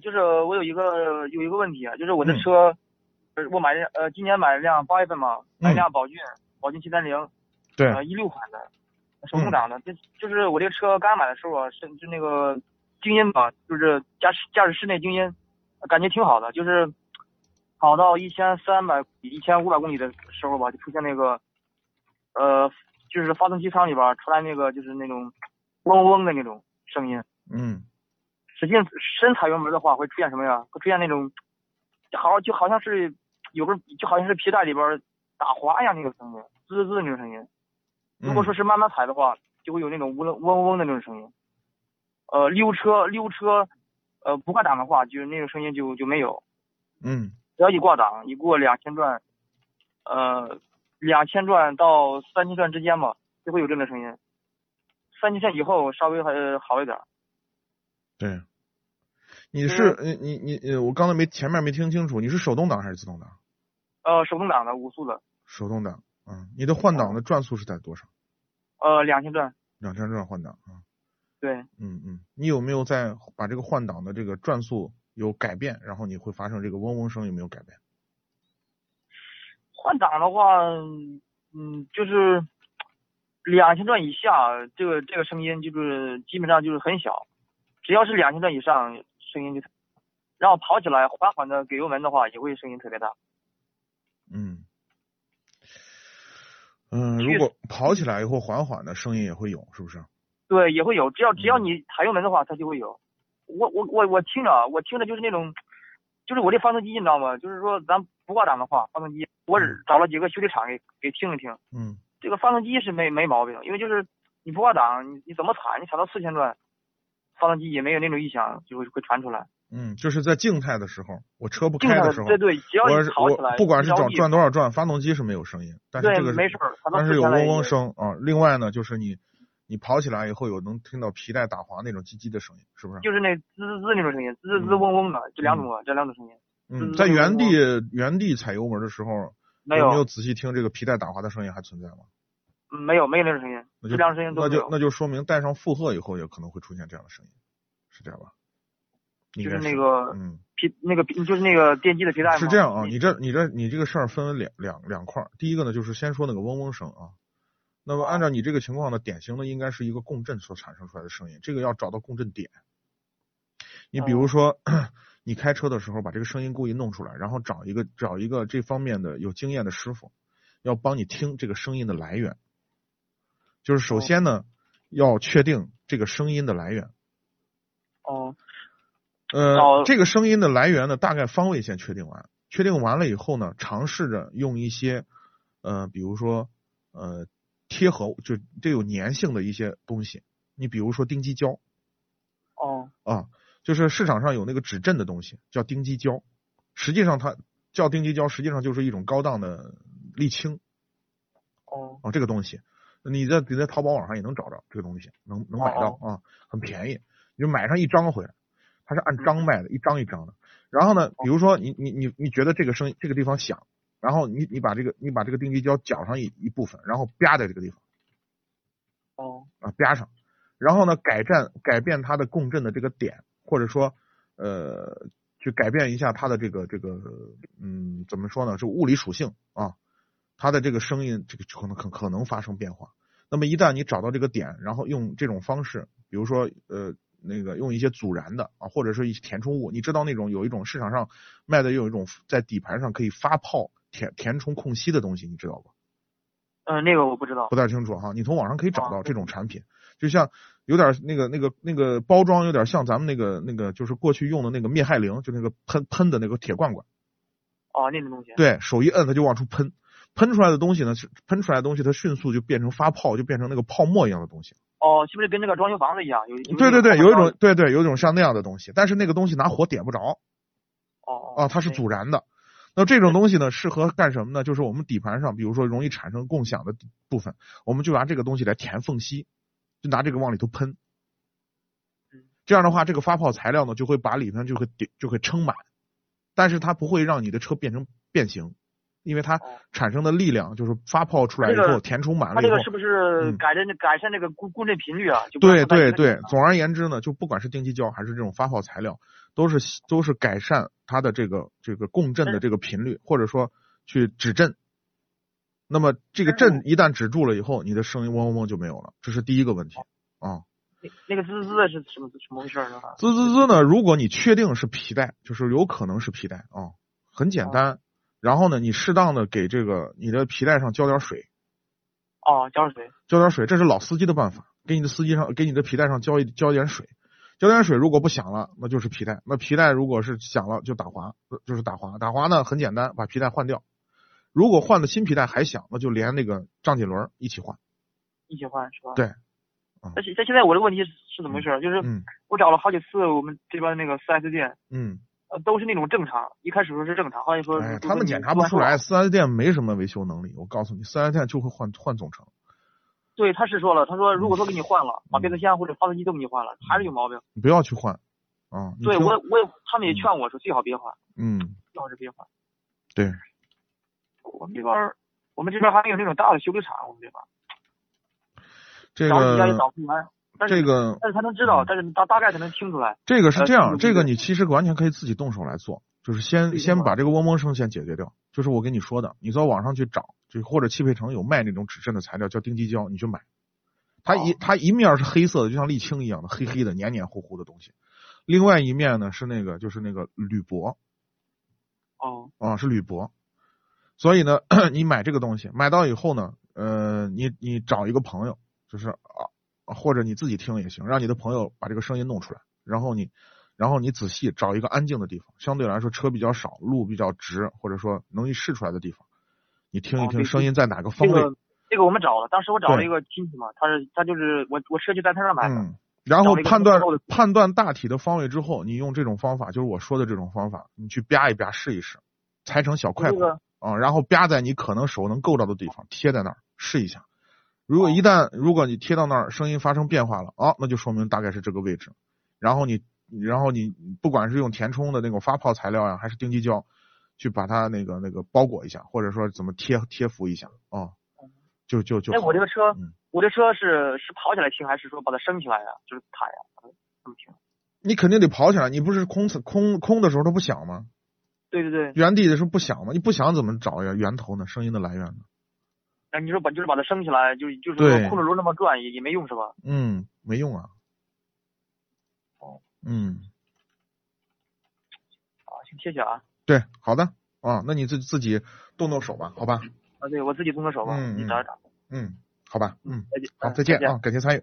就是我有一个有一个问题啊，就是我的嗯车，呃我买了呃今年买了辆八月份嘛，买辆宝骏，宝骏七三零，对，呃一六款的，手动挡的。就就是我这个车刚买的时候啊，是就那个静音吧，就是驾驶驾驶室内静音，呃感觉挺好的，就是跑到一千三百、一千五百公里的时候吧，就出现那个，呃，就是发动机舱里边传来那个就是那种嗡嗡的那种声音。嗯使劲深踩油门的话，会出现什么呀？会出现那种，好就好像是有个就好像是皮带里边打滑一样那个声音，滋滋的那种声音。如果说是慢慢踩的话，就会有那种嗡嗡嗡的那种声音。呃，溜车溜车，呃不挂档的话，就是那种声音就就没有。嗯只要一挂档，一过两千转，呃，两千转到三千转之间吧，就会有这种声音。三千转以后稍微还好一点。对。你是呃你你你呃，我刚才没前面没听清楚，你是手动挡还是自动挡？呃，手动挡的五速的，手动挡。嗯，你的换挡的转速是在多少？呃，两千转。两千转换挡啊。对，嗯嗯，你有没有在把这个换挡的这个转速有改变，然后你会发生这个嗡嗡声有没有改变？换挡的话，嗯，就是两千转以下，这个这个声音就是基本上就是很小，只要是两千转以上，声音就，然后跑起来缓缓的给油门的话，也会声音特别大。嗯嗯，去如果跑起来以后缓缓的声音也会有，是不是？对，也会有，只要只要嗯你踩油门的话，它就会有。我我我我听着，我听着就是那种，就是我这发动机你知道吗？就是说咱不挂档的话，发动机我找了几个修理厂给给听一听。嗯这个发动机是没没毛病，因为就是你不挂档，你你怎么踩，你踩到四千转，发动机也没有那种异响，就会会传出来。嗯，就是在静态的时候，我车不开的时候，对对，只要我是你跑起来，我不管是转转多少转，发动机是没有声音，但是对这个是没事儿，但是有嗡嗡声啊。另外呢，就是你你跑起来以后有能听到皮带打滑那种叽叽的声音，是不是？就是那滋滋滋那种声音，滋滋嗡嗡的，这两种啊，这两种声音嗯，在原地原地踩油门的时候，没有没有仔细听这个皮带打滑的声音还存在吗？嗯没有没有那种声音，那就那就那就说明带上负荷以后也可能会出现这样的声音，是这样吧？就是那个嗯。皮那个就是那个电机的皮带。是这样啊，你这你这你这个事儿分为两两两块儿。第一个呢，就是先说那个嗡嗡声啊。那么按照你这个情况呢，典型的应该是一个共振所产生出来的声音，这个要找到共振点。你比如说，你开车的时候把这个声音故意弄出来，然后找一个找一个这方面的有经验的师傅，要帮你听这个声音的来源。就是首先呢，要确定这个声音的来源。哦。呃，这个声音的来源呢，大概方位先确定完，确定完了以后呢，尝试着用一些，呃，比如说，呃，贴合就这有粘性的一些东西，你比如说丁基胶哦。啊，就是市场上有那个止震的东西叫丁基胶，实际上它叫丁基胶，实际上就是一种高档的沥青哦。啊，这个东西，你在你在淘宝网上也能找着这个东西，能能买到哦啊，很便宜，你就买上一张回来。它是按张卖的，一张一张的。然后呢，比如说你你你你觉得这个声音这个地方响，然后你你把这个你把这个定基胶绞上一一部分，然后啪在这个地方哦啊啪上，然后呢改善改变它的共振的这个点，或者说呃去改变一下它的这个这个嗯怎么说呢，是物理属性啊，它的这个声音这个可能可可能发生变化。那么一旦你找到这个点，然后用这种方式，比如说呃那个用一些阻燃的啊，或者是一些填充物。你知道那种有一种市场上卖的有一种在底盘上可以发泡填填充空隙的东西，你知道吧？嗯，那个我不知道不。太清楚哈。你从网上可以找到哦这种产品，就像有点那个那个那个包装有点像咱们那个那个就是过去用的那个灭害灵，就那个喷喷的那个铁罐罐。哦，那种东西。对手一摁它就往出喷，喷出来的东西呢，是喷出来的东西它迅速就变成发泡，就变成那个泡沫一样的东西。哦，是不是跟那个装修房子一样？有有对对对，有一种对对有一种像那样的东西，但是那个东西拿火点不着哦啊，它是阻燃的。那这种东西呢，适合干什么呢？就是我们底盘上，比如说容易产生共享的部分，我们就拿这个东西来填缝隙，就拿这个往里头喷嗯。这样的话，这个发泡材料呢，就会把里面就会点就会撑满，但是它不会让你的车变成变形，因为它哦产生的力量就是发泡出来以后填充满了以后它这个，是不是嗯改善改善这个共共振频率啊？对对对总而言之呢，就不管是定基胶还是这种发泡材料，都是都是改善它的这个这个共振的这个频率，或者说去止震。那么这个震一旦止住了以后，你的声音嗡嗡嗡就没有了，这是第一个问题啊。那那个滋滋的是什么什么回事呢？滋滋滋呢，如果你确定是皮带，就是有可能是皮带啊，很简单。然后呢，你适当的给这个你的皮带上浇点水，哦，浇水。浇点水，这是老司机的办法。给你的司机上，给你的皮带上浇一浇一点水，浇点水，如果不响了，那就是皮带。那皮带如果是响了，就打滑，呃就是打滑。打滑呢很简单，把皮带换掉。如果换的新皮带还响，那就连那个张紧轮一起换。一起换是吧？对。嗯但是但现在我的问题是是怎么回事？就是嗯我找了好几次我们这边那个四 S 店，嗯，呃，都是那种正常，一开始说是正常，后来说他们检查不出来，。四 S 店没什么维修能力。我告诉你，四 S 店就会换换总成。对，他是说了，他说如果说给你换了，把嗯变速箱或者发动机都给你换了，还是有毛病。你不要去换啊。对我我也他们也劝我说最好别换，嗯，最好是别换。对，我们这边儿我们这边还没有那种大的修理厂，我们这边儿这找人家也个找不这个但是他能知道，但是大大概才能听出来。这个是这样，呃这个你其实完全可以自己动手来做，就是先先把这个嗡嗡声先解决掉。就是我跟你说的，你到网上去找，就或者汽配城有卖那种止震的材料，叫丁基胶，你去买。它一哦它一面是黑色的，就像沥青一样的黑黑的、黏黏糊糊的东西，另外一面呢是那个就是那个铝箔哦，啊，是铝箔。所以呢，你买这个东西，买到以后呢，呃，你你找一个朋友，就是啊，或者你自己听也行，让你的朋友把这个声音弄出来，然后你，然后你仔细找一个安静的地方，相对来说车比较少，路比较直，或者说容易试出来的地方，你听一听声音在哪个方位，这个这个我们找了，当时我找了一个亲戚嘛，他是他就是我我车就在他那买的。嗯，然后判断判断大体的方位之后，你用这种方法，就是我说的这种方法，你去啪一啪试一试，裁成小块块这个啊，然后啪在你可能手能够到的地方贴在那儿试一下。如果一旦如果你贴到那儿，声音发生变化了啊，那就说明大概是这个位置。然后你然后你不管是用填充的那种发泡材料呀、还是丁基胶，去把它那个那个包裹一下，或者说怎么贴贴服一下啊，就就就哎，我这个车嗯，我这车是是跑起来听，还是说把它升起来呀？就是它呀，把它这么听？你肯定得跑起来，你不是空空空的时候它不响吗？对对对，原地的时候不响吗？你不响怎么找呀源头呢？声音的来源呢？那你说把就是把它升起来，就是就是说控制轮那么转也也没用是吧？嗯，没用啊。哦，嗯，啊，行，谢谢啊。对，好的啊，那你自自己动动手吧，好吧？啊，对我自己动动手吧，嗯嗯你找一找。嗯，好吧，嗯，再见。好，嗯再见啊，感谢参与。